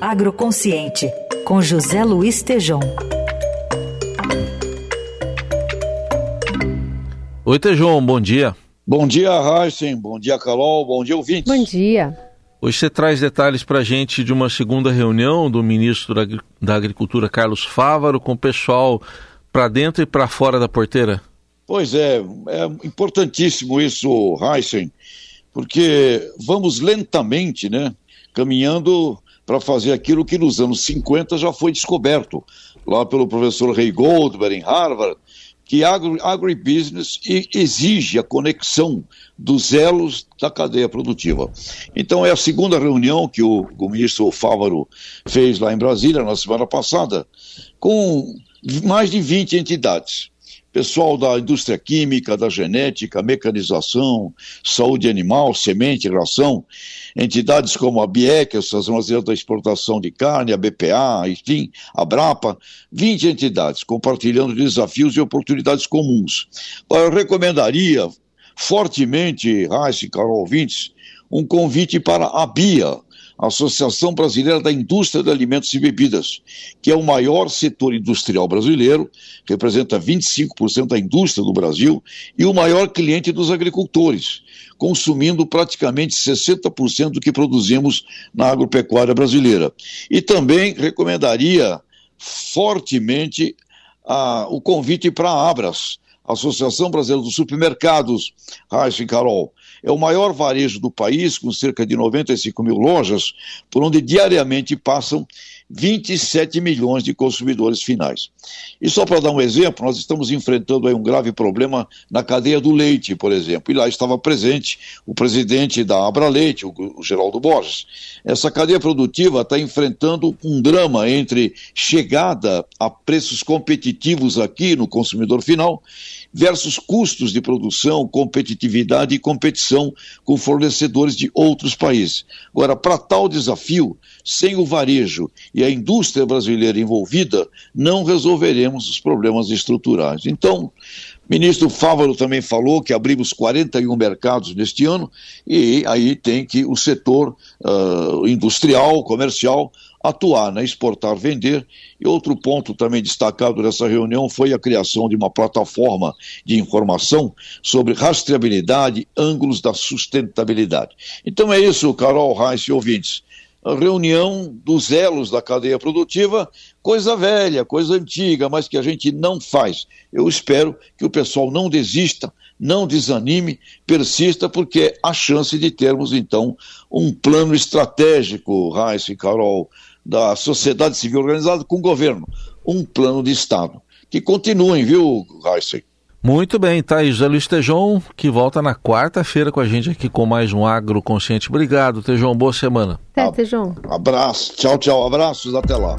Agroconsciente, com José Luiz Tejom. Oi, Tejom, bom dia. Bom dia, Heisen. Bom dia, Carol. Bom dia, ouvintes. Bom dia. Hoje você traz detalhes para a gente de uma segunda reunião do ministro da Agricultura, Carlos Fávaro, com o pessoal para dentro e para fora da porteira. Pois é, é importantíssimo isso, Heisen, porque vamos lentamente, né, caminhando para fazer aquilo que nos anos 50 já foi descoberto, lá pelo professor Ray Goldberg em Harvard, que agro, agribusiness exige a conexão dos elos da cadeia produtiva. Então é a segunda reunião que o, o ministro Fávaro fez lá em Brasília na semana passada, com mais de 20 entidades pessoal da indústria química, da genética, mecanização, saúde animal, semente, ração, entidades como a BIEC, a Associação da Exportação de Carne, a BPA, enfim, a BRAPA, 20 entidades compartilhando desafios e oportunidades comuns. Eu recomendaria fortemente, Raíssa e Carol ouvintes, um convite para a BIA, Associação Brasileira da Indústria de Alimentos e Bebidas, que é o maior setor industrial brasileiro, representa 25% da indústria do Brasil e o maior cliente dos agricultores, consumindo praticamente 60% do que produzimos na agropecuária brasileira. E também recomendaria fortemente a, o convite para a Abras, Associação Brasileira dos Supermercados, Raíssa Carol, é o maior varejo do país, com cerca de 95 mil lojas, por onde diariamente passam 27 milhões de consumidores finais. E só para dar um exemplo, nós estamos enfrentando um grave problema na cadeia do leite, por exemplo, e lá estava presente o presidente da Abra Leite, o Geraldo Borges. Essa cadeia produtiva está enfrentando um drama entre chegada a preços competitivos aqui no consumidor final versus custos de produção, competitividade e competição com fornecedores de outros países. Agora, para tal desafio, sem o varejo e a indústria brasileira envolvida, não resolveremos os problemas estruturais. Então, ministro Fávaro também falou que abrimos 41 mercados neste ano e aí tem que o setor uh, industrial, comercial, atuar, né, exportar, vender. E outro ponto também destacado nessa reunião foi a criação de uma plataforma de informação sobre rastreabilidade, ângulos da sustentabilidade. Então é isso, Carol, Reis e ouvintes. A reunião dos elos da cadeia produtiva, coisa velha, coisa antiga, mas que a gente não faz. Eu espero que o pessoal não desista, não desanime, persista, porque a chance de termos, então, um plano estratégico, Raíssa e Carol, da sociedade civil organizada com o governo, um plano de Estado. Que continuem, viu, Heisen? Muito bem, tá aí José Luiz Tejon, que volta na quarta-feira com a gente aqui com mais um Agro Consciente. Obrigado, Tejon, boa semana. Até, Tejon. Abraço, tchau, tchau, abraços, até lá.